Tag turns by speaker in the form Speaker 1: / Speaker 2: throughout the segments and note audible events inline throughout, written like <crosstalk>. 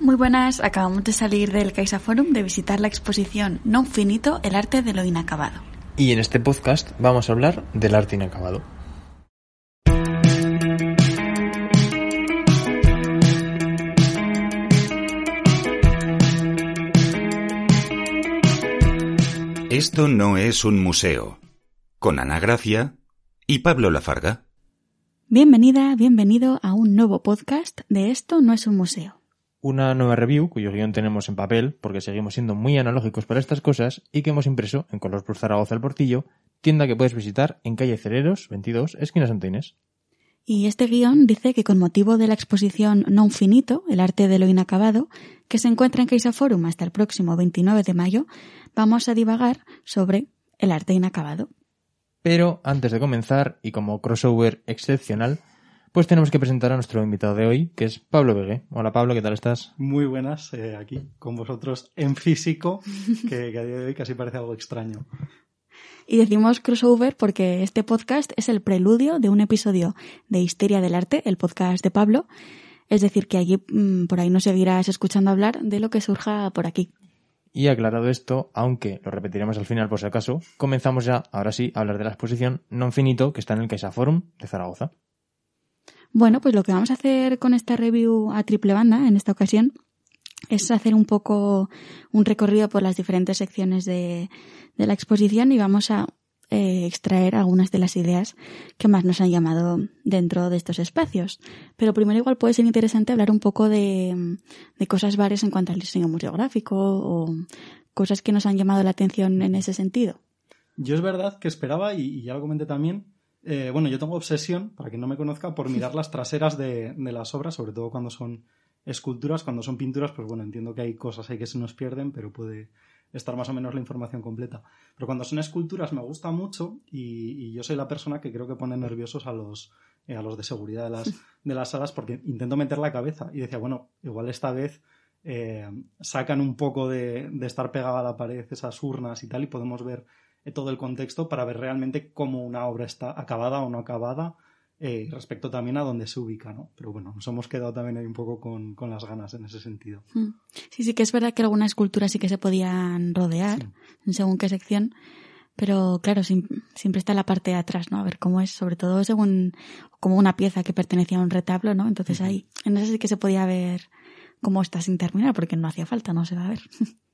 Speaker 1: Muy buenas, acabamos de salir del Caixa Forum de visitar la exposición Non Finito, el arte de lo inacabado.
Speaker 2: Y en este podcast vamos a hablar del arte inacabado.
Speaker 3: Esto no es un museo. Con Ana Gracia y Pablo Lafarga.
Speaker 1: Bienvenida, bienvenido a un nuevo podcast de Esto no es un museo.
Speaker 2: Una nueva review cuyo guion tenemos en papel porque seguimos siendo muy analógicos para estas cosas y que hemos impreso en Color Plus Zaragoza El Portillo, tienda que puedes visitar en calle Cereros 22, esquina Santa Inés.
Speaker 1: Y este guion dice que con motivo de la exposición Non Finito, el arte de lo inacabado, que se encuentra en Caixa Forum hasta el próximo 29 de mayo, vamos a divagar sobre el arte inacabado.
Speaker 2: Pero antes de comenzar, y como crossover excepcional, pues tenemos que presentar a nuestro invitado de hoy, que es Pablo Vegue. Hola Pablo, ¿qué tal estás?
Speaker 4: Muy buenas, eh, aquí con vosotros en físico, que, que a día de hoy casi parece algo extraño.
Speaker 1: Y decimos crossover porque este podcast es el preludio de un episodio de Histeria del Arte, el podcast de Pablo. Es decir, que allí mm, por ahí no seguirás escuchando hablar de lo que surja por aquí.
Speaker 2: Y aclarado esto, aunque lo repetiremos al final por si acaso, comenzamos ya, ahora sí, a hablar de la exposición Non Finito que está en el Caixa Forum de Zaragoza.
Speaker 1: Bueno, pues lo que vamos a hacer con esta review a triple banda en esta ocasión es hacer un poco un recorrido por las diferentes secciones de, la exposición y vamos a eh, extraer algunas de las ideas que más nos han llamado dentro de estos espacios. Pero primero igual puede ser interesante hablar un poco de, cosas varias en cuanto al diseño museográfico o cosas que nos han llamado la atención en ese sentido.
Speaker 4: Yo es verdad que esperaba, y ya lo comenté también, eh, bueno, yo tengo obsesión, para quien no me conozca, por mirar las traseras de, las obras, sobre todo cuando son esculturas, cuando son pinturas, pues bueno, entiendo que hay cosas ahí que se nos pierden, pero puede estar más o menos la información completa. Pero cuando son esculturas me gusta mucho y, yo soy la persona que creo que pone nerviosos a los, eh, a los de seguridad de las, de las salas porque intento meter la cabeza y decía, bueno, igual esta vez eh, sacan un poco de, de, estar pegada a la pared esas urnas y tal y podemos ver todo el contexto para ver realmente cómo una obra está acabada o no acabada eh, respecto también a dónde se ubica, ¿no? Pero bueno, nos hemos quedado también ahí un poco con, con, las ganas en ese sentido.
Speaker 1: Sí, sí que es verdad que algunas esculturas sí que se podían rodear, sí. según qué sección, pero claro, siempre está la parte de atrás, ¿no? A ver cómo es, sobre todo según como una pieza que pertenecía a un retablo, ¿no? Entonces ahí, en ese sí que se podía ver cómo está sin terminar, porque no hacía falta, no se va a ver. <laughs>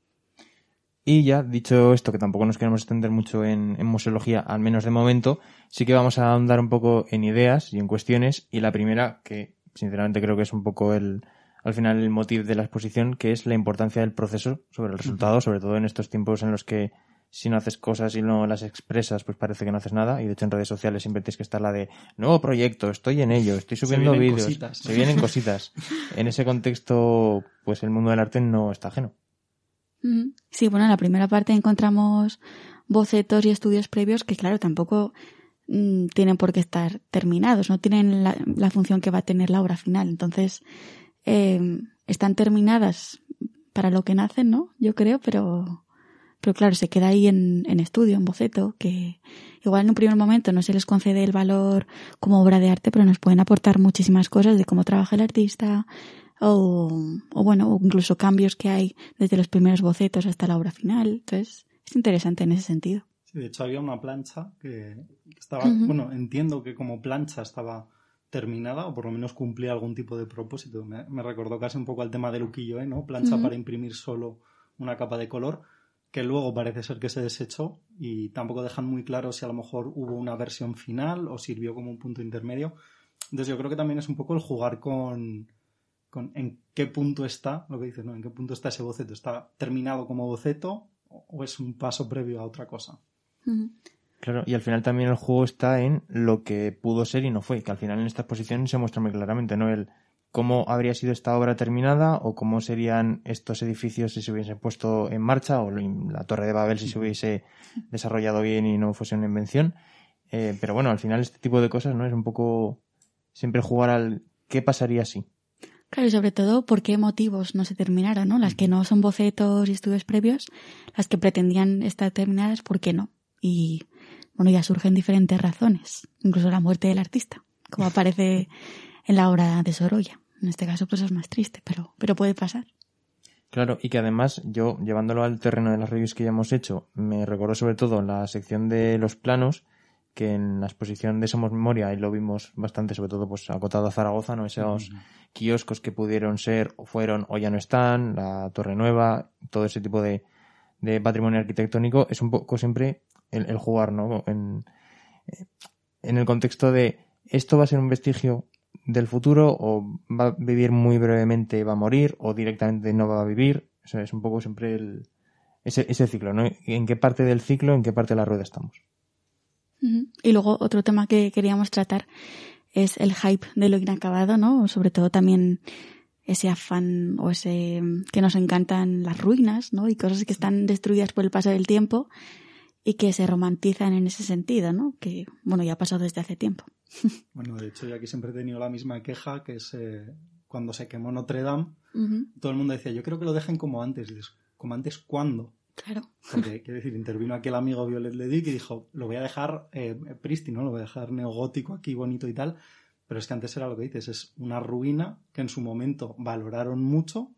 Speaker 2: Y ya, dicho esto, que tampoco nos queremos extender mucho en, en, museología, al menos de momento, sí que vamos a ahondar un poco en ideas y en cuestiones. Y la primera, que sinceramente creo que es un poco el, al final el motivo de la exposición, que es la importancia del proceso sobre el resultado, sobre todo en estos tiempos en los que si no haces cosas y no las expresas, pues parece que no haces nada. Y de hecho en redes sociales siempre tienes que estar la de nuevo proyecto, estoy en ello, estoy subiendo vídeos,
Speaker 4: cositas.
Speaker 2: se vienen <laughs> cositas. en ese contexto, pues el mundo del arte no está ajeno.
Speaker 1: Sí, bueno, en la primera parte encontramos bocetos y estudios previos que, claro, tampoco mmm, tienen por qué estar terminados, no tienen la, la, función que va a tener la obra final. Entonces, eh, están terminadas para lo que nacen, ¿no? Yo creo, pero, pero claro, se queda ahí en estudio, en boceto, que igual en un primer momento no se les concede el valor como obra de arte, pero nos pueden aportar muchísimas cosas de cómo trabaja el artista, o, o bueno, incluso cambios que hay desde los primeros bocetos hasta la obra final. Entonces, es interesante en ese sentido.
Speaker 4: Sí, de hecho había una plancha que estaba, uh -huh. bueno, entiendo que como plancha estaba terminada o por lo menos cumplía algún tipo de propósito. Me, me recordó casi un poco al tema del uquillo, ¿eh? ¿no? Plancha uh -huh. para imprimir solo una capa de color que luego parece ser que se desechó y tampoco dejan muy claro si a lo mejor hubo una versión final o sirvió como un punto intermedio. Entonces yo creo que también es un poco el jugar con, con en qué punto está, lo que dices, ¿no? En qué punto está ese boceto. ¿Está terminado como boceto o es un paso previo a otra cosa?
Speaker 1: Uh -huh.
Speaker 2: Claro, y al final también el juego está en lo que pudo ser y no fue, que al final en esta exposición se muestra muy claramente, ¿no? El cómo habría sido esta obra terminada o cómo serían estos edificios si se hubiesen puesto en marcha o la Torre de Babel si se hubiese desarrollado bien y no fuese una invención. Eh, pero bueno, al final este tipo de cosas, ¿no? Es un poco siempre jugar al qué pasaría si.
Speaker 1: Claro, y sobre todo por qué motivos no se terminaron, ¿no? Las que no son bocetos y estudios previos, las que pretendían estar terminadas, ¿por qué no? Y bueno, ya surgen diferentes razones, incluso la muerte del artista, como aparece en la obra de Sorolla. En este caso, pues es más triste, pero, pero puede pasar.
Speaker 2: Claro, y que además yo, llevándolo al terreno de las reviews que ya hemos hecho, me recuerdo sobre todo la sección de los planos, que en la exposición de Somos Memoria, ahí lo vimos bastante, sobre todo pues acotado a Zaragoza, ¿no? Esos kioscos que pudieron ser, o fueron, o ya no están, la Torre Nueva, todo ese tipo de, de patrimonio arquitectónico, es un poco siempre el, el jugar, ¿no? En, en el contexto de esto va a ser un vestigio del futuro o va a vivir muy brevemente va a morir o directamente no va a vivir. Eso es un poco siempre el, ese, ese ciclo, ¿no? ¿En qué parte del ciclo, en qué parte de la rueda estamos?
Speaker 1: Y luego otro tema que queríamos tratar es el hype de lo inacabado, ¿no? Sobre todo también ese afán o ese que nos encantan las ruinas, ¿no? Y cosas que están destruidas por el paso del tiempo y que se romantizan en ese sentido, ¿no? Que, bueno, ya ha pasado desde hace tiempo. <laughs>
Speaker 4: Bueno, de hecho, yo aquí siempre he tenido la misma queja, que es eh, cuando se quemó Notre Dame, todo el mundo decía, yo creo que lo dejen como antes. ¿como antes cuándo?
Speaker 1: Claro.
Speaker 4: Porque, quiero decir, intervino aquel amigo Violet Ledic y dijo, lo voy a dejar eh, prístino, lo voy a dejar neogótico aquí, bonito y tal. Pero es que antes era lo que dices, es una ruina que en su momento valoraron mucho,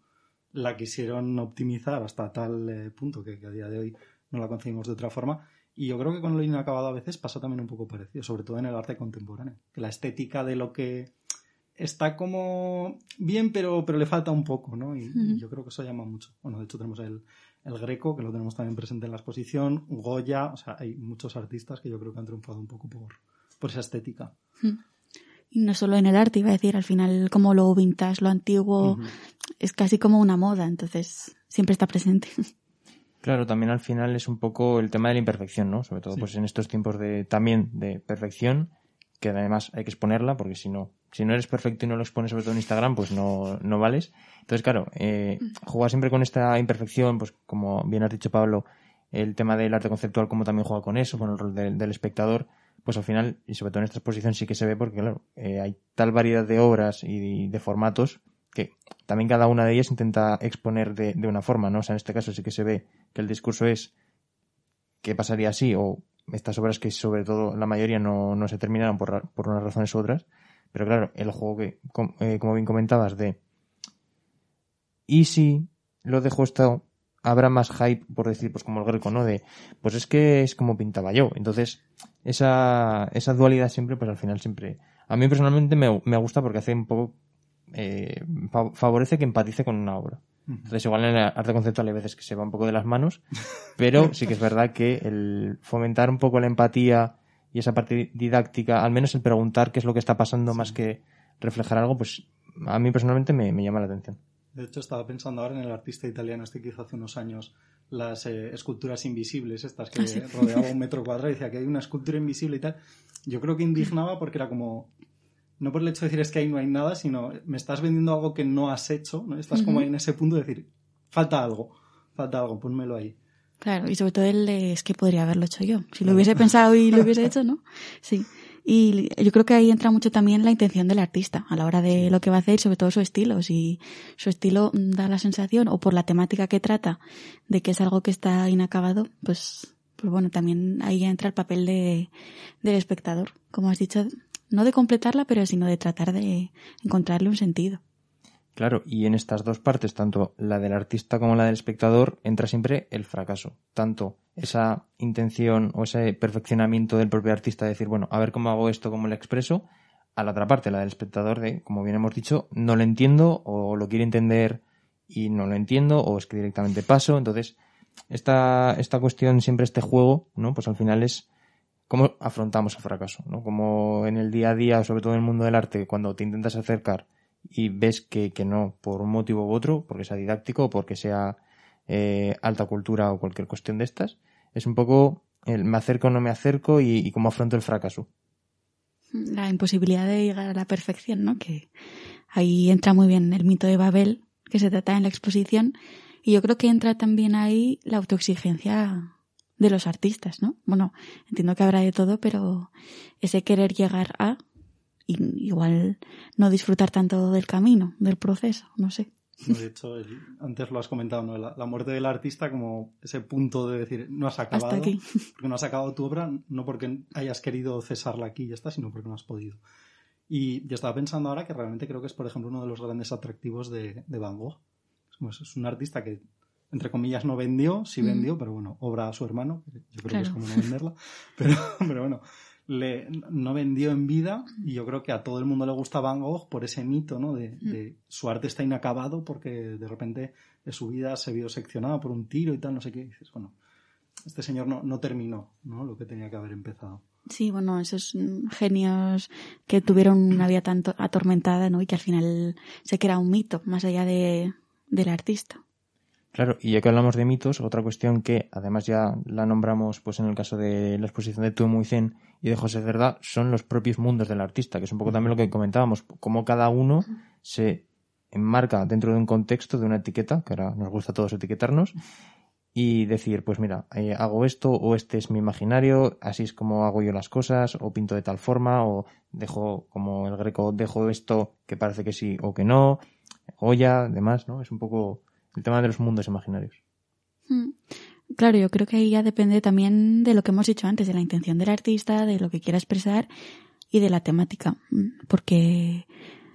Speaker 4: la quisieron optimizar hasta tal eh, punto que, a día de hoy no la concebimos de otra forma. Y yo creo que con lo inacabado a veces pasa también un poco parecido, sobre todo en el arte contemporáneo. Que la estética de lo que está como bien, pero, pero le falta un poco, ¿no? Y, y yo creo que eso llama mucho. Bueno, de hecho tenemos el, el Greco, que lo tenemos también presente en la exposición, Goya, o sea, hay muchos artistas que yo creo que han triunfado un poco por, por esa estética.
Speaker 1: Y no solo en el arte, iba a decir, al final como lo vintage, lo antiguo, es casi como una moda, entonces siempre está presente. <laughs>
Speaker 2: Claro, también al final es un poco el tema de la imperfección, ¿no? Sobre todo sí. pues en estos tiempos de también de perfección, que además hay que exponerla, porque si no, si no eres perfecto y no lo expones sobre todo en Instagram, pues no, no vales. Entonces, claro, eh, jugar siempre con esta imperfección, pues como bien has dicho Pablo, el tema del arte conceptual, como también juega con eso, con el rol de, del espectador, pues al final, y sobre todo en esta exposición sí que se ve porque, claro, eh, hay tal variedad de obras y de, formatos que también cada una de ellas intenta exponer de, de, una forma, ¿no? O sea, en este caso sí que se ve que el discurso es qué pasaría así, o estas obras que sobre todo la mayoría no, no se terminaron por, por unas razones u otras, pero claro, el juego que, eh, como bien comentabas, de ¿y si lo dejo esto? Habrá más hype, por decir, pues como el greco, ¿no? De, pues es que es como pintaba yo. Entonces, esa, esa dualidad siempre, pues al final siempre. A mí personalmente me, me gusta porque hace un poco. Eh, favorece que empatice con una obra. Entonces, igual en el arte conceptual hay veces que se va un poco de las manos, pero sí que es verdad que el fomentar un poco la empatía y esa parte didáctica, al menos el preguntar qué es lo que está pasando sí. más que reflejar algo, pues a mí personalmente me, me, llama la atención.
Speaker 4: De hecho, estaba pensando ahora en el artista italiano este que hizo hace unos años las eh, esculturas invisibles, estas que sí. rodeaba un <laughs> metro cuadrado y decía que hay una escultura invisible y tal. Yo creo que indignaba porque era como, no por el hecho de decir es que ahí no hay nada, sino me estás vendiendo algo que no has hecho, ¿no? Estás uh -huh. como ahí en ese punto de decir, falta algo, falta algo, pónmelo ahí.
Speaker 1: Claro, y sobre todo el de, es que podría haberlo hecho yo. Si lo hubiese pensado y lo hubiese hecho, ¿no? <laughs> Sí. Y yo creo que ahí entra mucho también la intención del artista a la hora de lo que va a hacer, sobre todo su estilo. Si su estilo da la sensación, o por la temática que trata, de que es algo que está inacabado, pues, pues bueno, también ahí entra el papel de, del espectador. Como has dicho, no de completarla, pero sino de tratar de encontrarle un sentido.
Speaker 2: Claro, y en estas dos partes, tanto la del artista como la del espectador, entra siempre el fracaso. Tanto esa intención o ese perfeccionamiento del propio artista de decir, bueno, a ver cómo hago esto, cómo lo expreso, a la otra parte, la del espectador de, como bien hemos dicho, no lo entiendo o lo quiere entender y no lo entiendo o es que directamente paso. Entonces, esta, esta cuestión, siempre este juego, ¿no? Pues al final es cómo afrontamos el fracaso, ¿no? Como en el día a día, sobre todo en el mundo del arte, cuando te intentas acercar y ves que, que no, por un motivo u otro, porque sea didáctico o porque sea eh, alta cultura o cualquier cuestión de estas, es un poco el me acerco o no me acerco y, y cómo afronto el fracaso.
Speaker 1: La imposibilidad de llegar a la perfección, ¿no? Que ahí entra muy bien el mito de Babel, que se trata en la exposición, y yo creo que entra también ahí la autoexigencia de los artistas, ¿no? Bueno, entiendo que habrá de todo, pero ese querer llegar a igual no disfrutar tanto del camino, del proceso, no sé.
Speaker 4: De hecho, el, antes lo has comentado, ¿no? La, la, muerte del artista como ese punto de decir, no has acabado,
Speaker 1: Hasta aquí. <laughs>
Speaker 4: porque no has acabado tu obra, no porque hayas querido cesarla aquí y ya está, sino porque no has podido. Y yo estaba pensando ahora que realmente creo que es, por ejemplo, uno de los grandes atractivos de, de Van Gogh. Es un artista que, entre comillas, no vendió, sí vendió, pero bueno, obra a su hermano, yo creo que es como no venderla. <laughs> Pero, pero bueno, le, no vendió en vida y yo creo que a todo el mundo le gusta Van Gogh por ese mito, ¿no? De, de su arte está inacabado porque de repente de su vida se vio seccionada por un tiro y tal, no sé qué. Y dices, bueno, este señor no, no terminó, ¿no? Lo que tenía que haber empezado.
Speaker 1: Sí, bueno, esos genios que tuvieron una vida tan atormentada, ¿no? Y que al final se crea un mito, más allá de, del artista.
Speaker 2: Claro, y ya que hablamos de mitos, otra cuestión que además ya la nombramos pues en el caso de la exposición de Tu Zen y de José Cerda, son los propios mundos del artista, que es un poco también lo que comentábamos, cómo cada uno se enmarca dentro de un contexto, de una etiqueta, que ahora nos gusta a todos etiquetarnos, y decir, pues mira, eh, hago esto o este es mi imaginario, así es como hago yo las cosas, o pinto de tal forma, o dejo, como el greco, dejo esto que parece que sí o que no, Goya, demás, ¿no? Es un poco el tema de los mundos imaginarios.
Speaker 1: Hmm. Claro, yo creo que ahí ya depende también de lo que hemos dicho antes, de la intención del artista, de lo que quiera expresar y de la temática. Hmm. Porque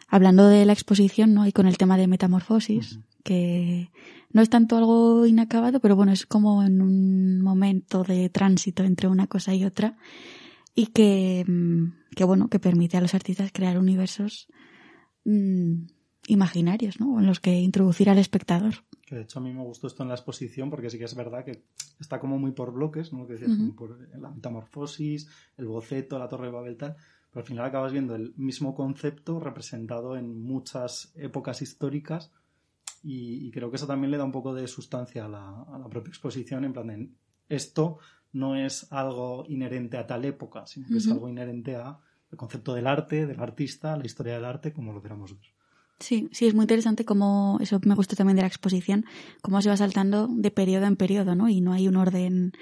Speaker 1: hablando de la exposición, ¿no? Y con el tema de metamorfosis, que no es tanto algo inacabado, pero bueno, es como en un momento de tránsito entre una cosa y otra y que, hmm, que bueno, que permite a los artistas crear universos imaginarios, ¿no? En los que introducir al espectador.
Speaker 4: Que de hecho a mí me gustó esto en la exposición porque sí que es verdad que está como muy por bloques, ¿no? Que decías, por la metamorfosis, el boceto, la torre de Babel, tal. Pero al final acabas viendo el mismo concepto representado en muchas épocas históricas y, creo que eso también le da un poco de sustancia a la, propia exposición, en plan de esto no es algo inherente a tal época, sino que es algo inherente a el concepto del arte, del artista, la historia del arte, como lo queramos ver.
Speaker 1: Sí, sí, es muy interesante cómo, eso me gustó también de la exposición, cómo se va saltando de periodo en periodo, ¿no? Y no hay un orden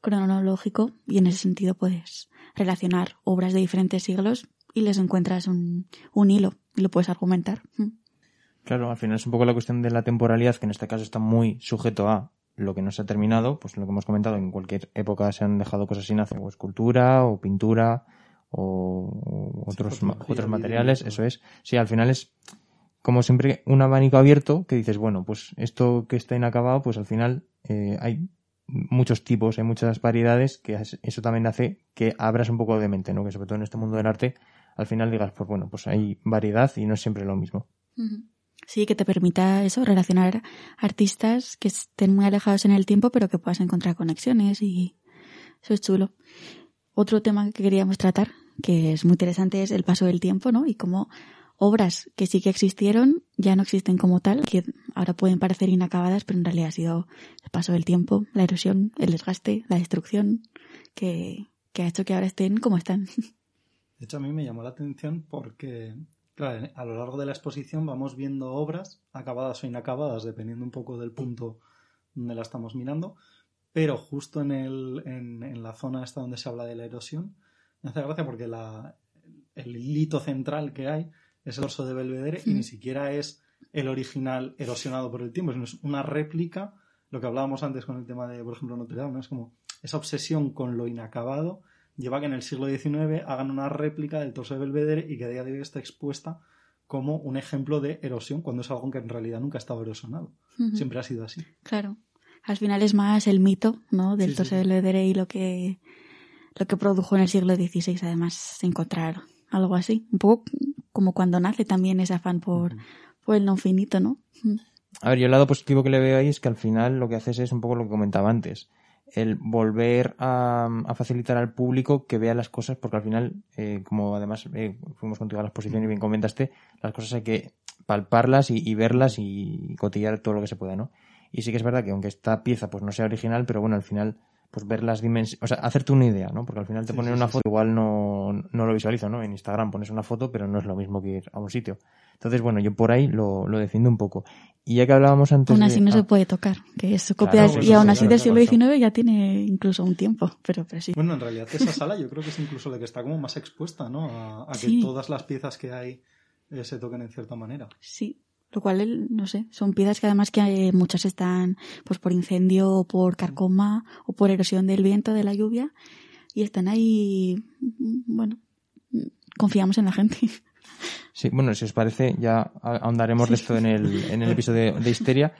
Speaker 1: cronológico y en ese sentido puedes relacionar obras de diferentes siglos y les encuentras un, un hilo y lo puedes argumentar. Mm.
Speaker 2: Claro, al final es un poco la cuestión de la temporalidad, que en este caso está muy sujeto a lo que no se ha terminado, pues lo que hemos comentado, en cualquier época se han dejado cosas sin hacer, o escultura, o pintura, o otros, otros materiales, eso es. Sí, al final es como siempre, un abanico abierto que dices, bueno, pues esto que está inacabado, pues al final eh, hay muchos tipos, hay muchas variedades, que eso también hace que abras un poco de mente, ¿no? Que sobre todo en este mundo del arte, al final digas, pues bueno, pues hay variedad y no es siempre lo mismo.
Speaker 1: Sí, que te permita eso, relacionar artistas que estén muy alejados en el tiempo, pero que puedas encontrar conexiones y eso es chulo. Otro tema que queríamos tratar, que es muy interesante, es el paso del tiempo, ¿no? Y cómo obras que sí que existieron ya no existen como tal, que ahora pueden parecer inacabadas, pero en realidad ha sido el paso del tiempo, la erosión, el desgaste, la destrucción, que, que ha hecho que ahora estén como están.
Speaker 4: De hecho, a mí me llamó la atención porque, claro, a lo largo de la exposición vamos viendo obras acabadas o inacabadas, dependiendo un poco del punto donde la estamos mirando, pero justo en, el, en, en la zona esta donde se habla de la erosión, me hace gracia porque la, el hito central que hay es el dorso de Belvedere y ni siquiera es el original erosionado por el tiempo, sino es una réplica, lo que hablábamos antes con el tema de, por ejemplo, Notre Dame, ¿no? es como esa obsesión con lo inacabado lleva a que en el siglo XIX hagan una réplica del torso de Belvedere y que a día de hoy está expuesta como un ejemplo de erosión, cuando es algo que en realidad nunca ha estado erosionado. Siempre ha sido así.
Speaker 1: Claro. Al final es más el mito ¿no? del torso de Belvedere y lo que, lo que produjo en el siglo XVI, además, encontrar algo así. Un poco como cuando nace también ese afán por, por el no finito, ¿no?
Speaker 2: A ver, yo el lado positivo que le veo ahí es que al final lo que haces es un poco lo que comentaba antes. El volver a, facilitar al público que vea las cosas, porque al final, eh, como además eh, fuimos contigo a la exposición y bien comentaste, las cosas hay que palparlas y, y, verlas y cotillar todo lo que se pueda, ¿no? Y sí que es verdad que aunque esta pieza pues no sea original, pero bueno, al final pues ver las dimensiones, o sea, hacerte una idea, ¿no? Porque al final te ponen una foto, igual no, no, lo visualizo, ¿no? En Instagram pones una foto, pero no es lo mismo que ir a un sitio. Entonces, bueno, yo por ahí lo, lo defiendo un poco. Y ya que hablábamos antes.
Speaker 1: Aún así no se ah. puede tocar, que es copia, y aún así del siglo XIX ya tiene incluso un tiempo, <laughs> pero, pero sí.
Speaker 4: Bueno, en realidad esa <laughs> sala yo creo que es incluso la que está como más expuesta, ¿no? A, que todas las piezas que hay eh, se toquen en cierta manera.
Speaker 1: Sí, lo cual, no sé, son piezas que además que muchas están pues por incendio o por carcoma o por erosión del viento, de la lluvia, y están ahí, bueno, confiamos en la gente. <laughs>
Speaker 2: Sí, bueno, si os parece, ya ahondaremos de esto en el, en el episodio de, Histeria.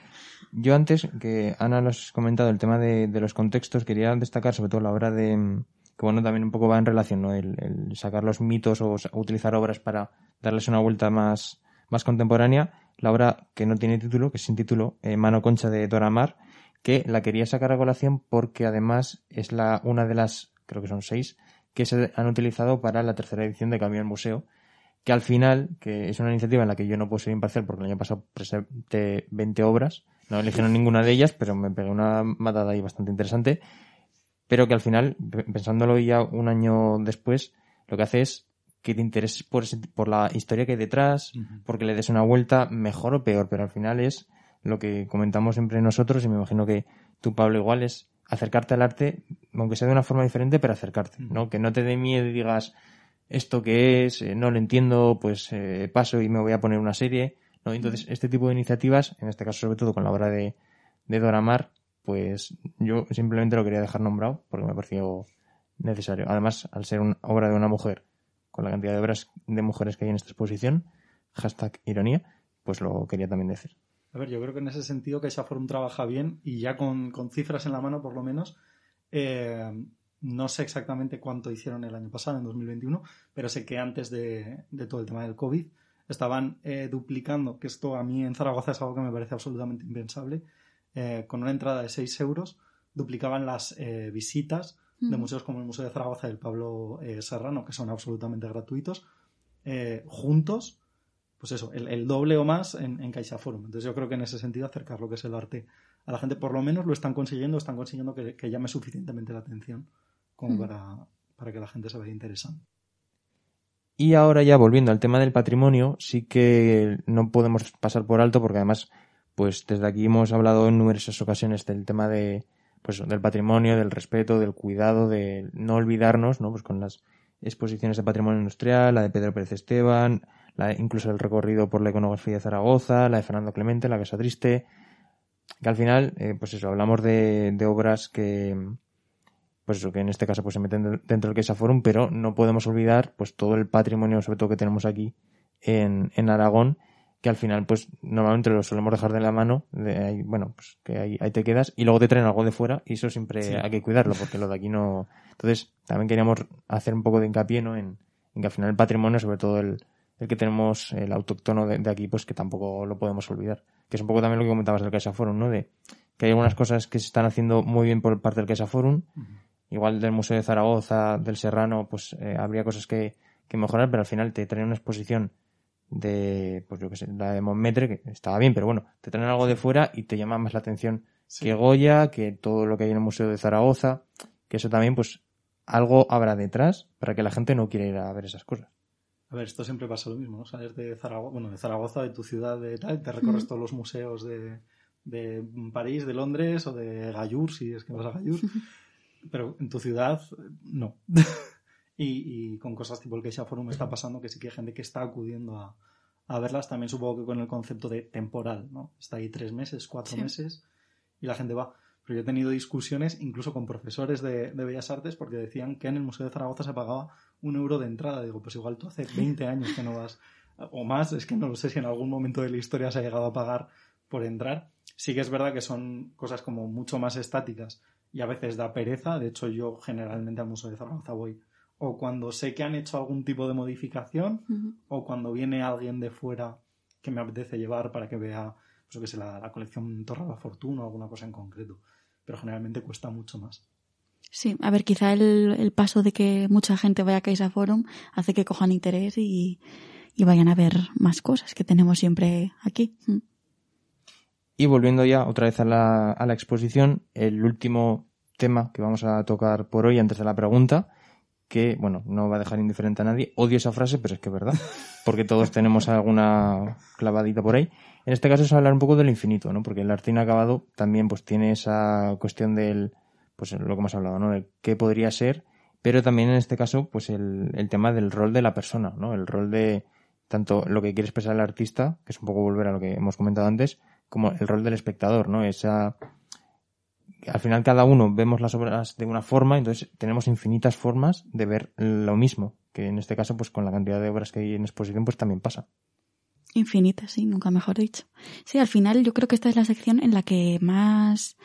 Speaker 2: Yo antes, que Ana nos ha comentado el tema de, los contextos, quería destacar sobre todo la obra de, que bueno, también un poco va en relación, ¿no? El, sacar los mitos o utilizar obras para darles una vuelta más, más contemporánea, la obra que no tiene título, que es sin título, eh, Mano Concha de Dora Mar, que la quería sacar a colación porque además es la, una de las, creo que son seis, que se han utilizado para la tercera edición de Cambio en Museo, que al final, que es una iniciativa en la que yo no puedo ser imparcial porque el año pasado presenté 20 obras, no eligieron ninguna de ellas, pero me pegué una matada ahí bastante interesante, pero que al final, pensándolo ya un año después, lo que hace es que te intereses por, por la historia que hay detrás, porque le des una vuelta mejor o peor, pero al final es lo que comentamos siempre nosotros y me imagino que tú, Pablo, igual es acercarte al arte, aunque sea de una forma diferente, pero acercarte, ¿no? Que no te dé miedo y digas, esto que es, eh, no lo entiendo, pues eh, paso y me voy a poner una serie. ¿no? Entonces, este tipo de iniciativas, en este caso sobre todo con la obra de, de Dora Mar, pues yo simplemente lo quería dejar nombrado porque me pareció necesario. Además, al ser una obra de una mujer, con la cantidad de obras de mujeres que hay en esta exposición, hashtag ironía, pues lo quería también decir.
Speaker 4: A ver, yo creo que en ese sentido que esa Forum trabaja bien y ya con, cifras en la mano, por lo menos, eh, no sé exactamente cuánto hicieron el año pasado, en 2021, pero sé que antes de, todo el tema del COVID estaban eh, duplicando, que esto a mí en Zaragoza es algo que me parece absolutamente impensable, eh, con una entrada de 6 euros, duplicaban las eh, de museos como el Museo de Zaragoza y el Pablo Serrano, que son absolutamente gratuitos, juntos, pues eso, el, doble o más en, en Caixa Forum. Entonces yo creo que en ese sentido acercar lo que es el arte a la gente, por lo menos lo están consiguiendo, están consiguiendo que llame suficientemente la atención como para, que la gente se vaya interesando.
Speaker 2: Y ahora ya volviendo al tema del patrimonio, sí que no podemos pasar por alto porque además, pues desde aquí hemos hablado en numerosas ocasiones del tema de, pues, del patrimonio, del respeto, del cuidado, de no olvidarnos, ¿no? Pues con las exposiciones de patrimonio industrial, la de Pedro Pérez Esteban, la incluso el recorrido por la iconografía de Zaragoza, la de Fernando Clemente, la Casa Triste, que al final, eh, pues eso, hablamos de, de obras que, pues eso, que en este caso pues se meten dentro del Quesa Forum, pero no podemos olvidar pues todo el patrimonio, sobre todo que tenemos aquí en, en Aragón, que al final pues normalmente lo solemos dejar de la mano, de ahí, bueno, pues que ahí, ahí, te quedas y luego te traen algo de fuera y eso siempre hay que cuidarlo porque lo de aquí no... Entonces también queríamos hacer un poco de hincapié ¿no? en, que al final el patrimonio, sobre todo el, el que tenemos, el autóctono de, aquí, pues que tampoco lo podemos olvidar. Que es un poco también lo que comentabas del Caixa Forum, ¿no? De que hay algunas cosas que se están haciendo muy bien por parte del Caixa Forum, igual del Museo de Zaragoza, del Serrano, pues eh, habría cosas que, mejorar, pero al final te traen una exposición de, pues yo que sé, la de Montmetre, que estaba bien, pero bueno, te traen algo de fuera y te llama más la atención que Goya, que todo lo que hay en el Museo de Zaragoza, que eso también, pues algo habrá detrás para que la gente no quiera ir a ver esas cosas.
Speaker 4: A ver, esto siempre pasa lo mismo, ¿no? Sales de Zaragoza, bueno, de Zaragoza, de tu ciudad, de tal, te recorres todos los museos de, de París, de Londres o de Gallur, si es que vas a Gallur. <laughs> pero en tu ciudad no. Y, con cosas tipo el Keisha Forum está pasando que sí que hay gente que está acudiendo a, a, verlas, también supongo que con el concepto de temporal, ¿no? Está ahí tres meses, cuatro meses y la gente va. Pero yo he tenido discusiones incluso con profesores de, de, Bellas Artes porque decían que en el Museo de Zaragoza se pagaba un euro de entrada. Digo, pues igual tú hace 20 años que no vas, o más, es que no lo sé si en algún momento de la historia se ha llegado a pagar por entrar. Sí que es verdad que son cosas como mucho más estáticas y a veces da pereza. De hecho, yo generalmente al Museo de Zaragoza voy o cuando sé que han hecho algún tipo de modificación o cuando viene alguien de fuera que me apetece llevar para que vea pues, que sé, la, colección Torre de la Fortuna o alguna cosa en concreto. Pero generalmente cuesta mucho más.
Speaker 1: Sí, a ver, quizá el, paso de que mucha gente vaya a Caixa Forum hace que cojan interés y, y vayan a ver más cosas que tenemos siempre aquí. Mm.
Speaker 2: Y volviendo ya otra vez a la, a la exposición, el último tema que vamos a tocar por hoy antes de la pregunta, que, bueno, no va a dejar indiferente a nadie. Odio esa frase, pero es que es verdad, porque todos tenemos alguna clavadita por ahí. En este caso es hablar un poco del infinito, ¿no? Porque el arte inacabado también pues tiene esa cuestión del, pues lo que hemos hablado, ¿no? De qué podría ser, pero también en este caso pues el, el tema del rol de la persona, ¿no? El rol de tanto lo que quiere expresar el artista, que es un poco volver a lo que hemos comentado antes, como el rol del espectador, ¿no? Esa al final cada uno vemos las obras de una forma, entonces tenemos infinitas formas de ver lo mismo, que en este caso, pues con la cantidad de obras que hay en exposición, pues también pasa.
Speaker 1: Infinita, sí, nunca mejor dicho. Sí, al final yo creo que esta es la sección en la que más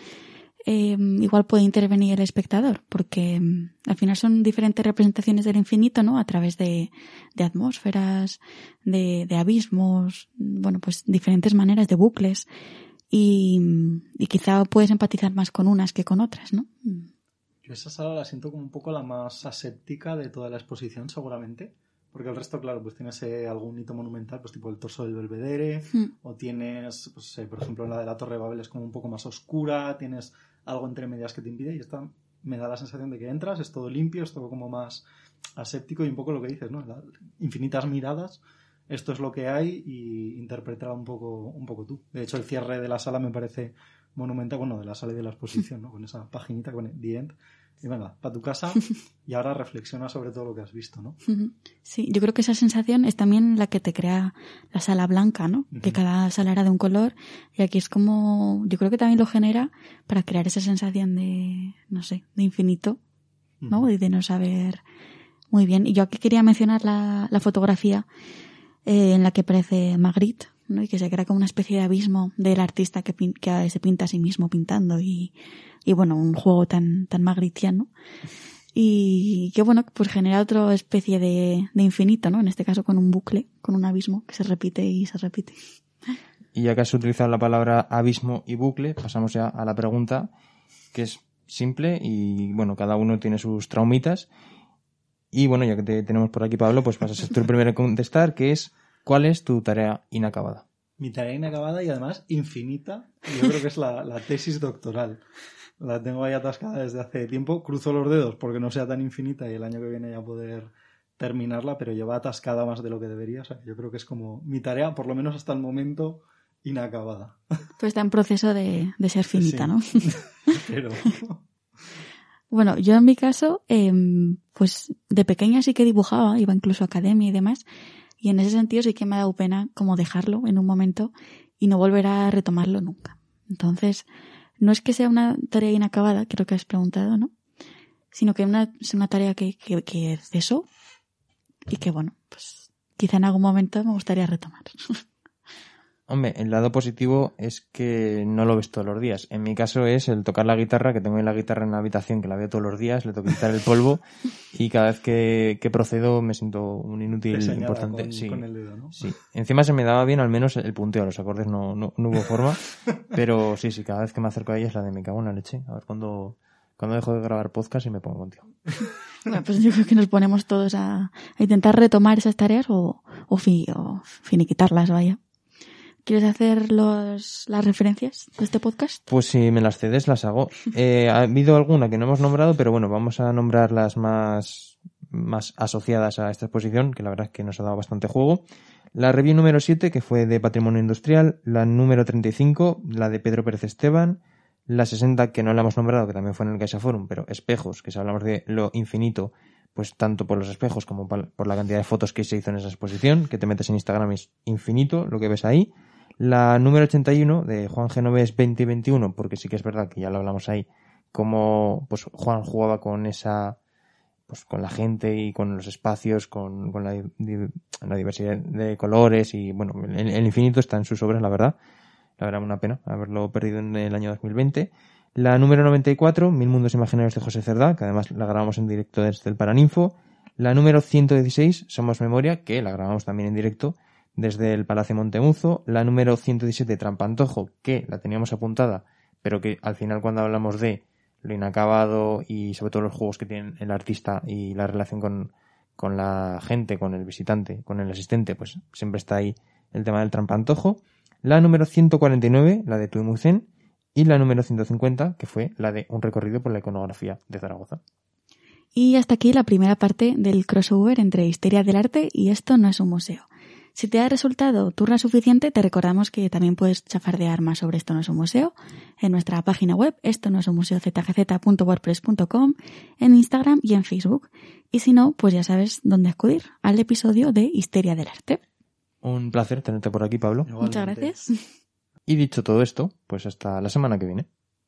Speaker 1: eh, igual puede intervenir el espectador, porque mm, al final son diferentes representaciones del infinito, ¿no? A través de, de atmósferas, de, de, abismos, bueno, pues diferentes maneras de bucles. Y, y, quizá puedes empatizar más con unas que con otras, ¿no?
Speaker 4: Yo esa sala la siento como un poco la más aséptica de toda la exposición, seguramente. Porque el resto, claro, pues tienes eh, algún hito monumental, pues tipo el torso del Belvedere,
Speaker 1: Hmm.
Speaker 4: o tienes, pues, eh, por ejemplo, la de la Torre de Babel es como un poco más oscura, tienes algo entre medias que te impide, y esta me da la sensación de que entras, es todo limpio, es todo como más aséptico y un poco lo que dices, ¿no? La- infinitas miradas, esto es lo que hay y interpretar un poco, un poco tú. De hecho, el cierre de la sala me parece monumental, bueno, de la sala y de la exposición, ¿no? Con esa paginita que pone The End. Y venga, para tu casa <laughs> y ahora reflexiona sobre todo lo que has visto, ¿no?
Speaker 1: Sí, yo creo que esa sensación es también la que te crea la sala blanca, ¿no? Que
Speaker 4: Ujú.
Speaker 1: cada sala era de un color y aquí es como, yo creo que también lo genera para crear esa sensación de, no sé, de infinito, ¿no?
Speaker 4: Ujú.
Speaker 1: Y de no saber muy bien. Y yo aquí quería mencionar la, la fotografía eh, en la que aparece Magritte, ¿no? Y que se crea como una especie de abismo del artista que, pin- que se pinta a sí mismo pintando y, bueno, un juego tan, tan magritiano. Y que bueno, pues genera otra especie de, de infinito, ¿no? En este caso con un bucle, con un abismo que se repite y se repite.
Speaker 2: Y ya que has utilizado la palabra abismo y bucle, pasamos ya a la pregunta, que es simple y bueno, cada uno tiene sus traumitas. Y bueno, ya que te tenemos por aquí, Pablo, pues vas a ser tú el primero en contestar, que es ¿cuál es tu tarea inacabada?
Speaker 4: Mi tarea inacabada y además infinita. Yo creo que es la, la tesis doctoral. La tengo ahí atascada desde hace tiempo. Cruzo los dedos porque no sea tan infinita y el año que viene ya poder terminarla, pero lleva atascada más de lo que debería. O sea, yo creo que es como mi tarea, por lo menos hasta el momento, inacabada.
Speaker 1: Pues está en proceso de, de ser finita,
Speaker 4: Sí.
Speaker 1: ¿no? <laughs>
Speaker 4: Pero
Speaker 1: Bueno, yo en mi caso, em, pues de pequeña sí que dibujaba, iba incluso a academia y demás, y en ese sentido sí que me ha dado pena como dejarlo en un momento y no volver a retomarlo nunca. Entonces, no es que sea una tarea inacabada, creo que has preguntado, ¿no? Sino que una, es una tarea que, que, que cesó y que, bueno, pues quizá en algún momento me gustaría retomar. <laughs>
Speaker 2: Hombre, el lado positivo es que no lo ves todos los días. En mi caso es el tocar la guitarra, que tengo ahí la guitarra en la habitación, que la veo todos los días, le tengo que quitar el polvo <laughs> y cada vez que, que procedo me siento un inútil importante.
Speaker 4: con,
Speaker 2: sí.
Speaker 4: con el dedo, ¿no?
Speaker 2: Sí, encima se me daba bien al menos el punteo, los acordes no, no, no hubo forma, <laughs> pero sí, sí, cada vez que me acerco a ella es la de me cago en la leche, a ver cuándo, cuándo dejo de grabar podcast y me pongo contigo. <laughs>
Speaker 1: Bueno, pues yo creo que nos ponemos todos a, a intentar retomar esas tareas o, o, fi- o finiquitarlas, vaya. ¿Quieres hacer los, las referencias de este podcast?
Speaker 2: Pues si me las cedes, las hago. <laughs> Eh, ha habido alguna que no hemos nombrado, pero bueno, vamos a nombrar las más, más asociadas a esta exposición, que la verdad es que nos ha dado bastante juego. La review número 7, que fue de Patrimonio Industrial, la número 35, la de Pedro Pérez Esteban, la 60, que no la hemos nombrado, que también fue en el Caixa Forum, pero espejos, que si hablamos de lo infinito, pues tanto por los espejos como por la cantidad de fotos que se hizo en esa exposición, que te metes en Instagram es infinito lo que ves ahí. La número 81 de Juan Genovés 2021, porque sí que es verdad que ya lo hablamos ahí, como pues Juan jugaba con esa pues con la gente y con los espacios, con, con la diversidad de colores y bueno, el, el infinito está en sus obras, la verdad. La verdad, una pena haberlo perdido en el año 2020. La número 94, Mil Mundos Imaginarios de José Cerdá, que además la grabamos en directo desde el Paraninfo. La número 116, Somos Memoria, que la grabamos también en directo desde el Palacio Montemuzo. La número 117, Trampantojo, que la teníamos apuntada, pero que al final cuando hablamos de lo inacabado y sobre todo los juegos que tiene el artista y la relación con, con la gente, con el visitante, con el asistente, pues siempre está ahí el tema del trampantojo. La número 149, la de Tuimucen, y la número 150, que fue la de un recorrido por la iconografía de Zaragoza.
Speaker 1: Y hasta aquí la primera parte del crossover entre Historia del Arte y Esto no es un museo. Si te ha resultado turna suficiente, te recordamos que también puedes chafardear más sobre Esto no es un museo en nuestra página web, esto no es un museo zgz.wordpress.com, en Instagram y en Facebook. Y si no, pues ya sabes dónde acudir, al episodio de Historia del Arte.
Speaker 2: Un placer tenerte por aquí, Pablo.
Speaker 1: Muchas gracias.
Speaker 2: Y dicho todo esto, pues hasta la semana que viene.